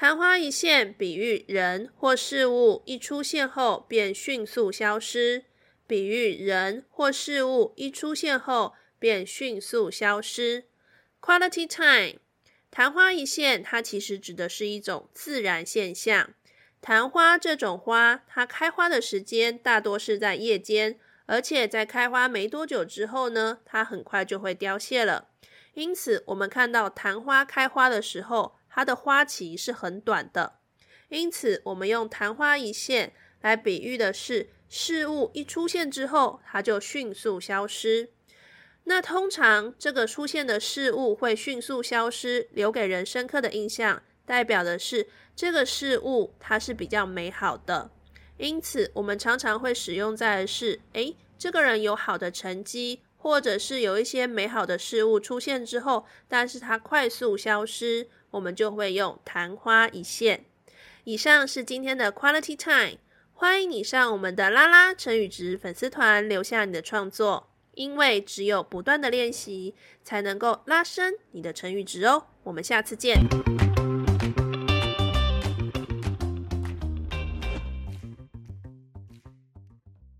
昙花一现，比喻人或事物一出现后便迅速消失。比喻人或事物一出现后便迅速消失。Quality time，昙花一现，它其实指的是一种自然现象。昙花这种花，它开花的时间大多是在夜间，而且在开花没多久之后呢，它很快就会凋谢了。因此，我们看到昙花开花的时候，它的花期是很短的。因此，我们用昙花一现来比喻的是事物一出现之后，它就迅速消失。那通常这个出现的事物会迅速消失，留给人深刻的印象。代表的是这个事物它是比较美好的，因此我们常常会使用在是，诶，这个人有好的成绩，或者是有一些美好的事物出现之后，但是它快速消失，我们就会用昙花一现。以上是今天的 Quality Time，欢迎你上我们的拉拉成语值粉丝团留下你的创作，因为只有不断的练习，才能够拉伸你的成语值哦。我们下次见。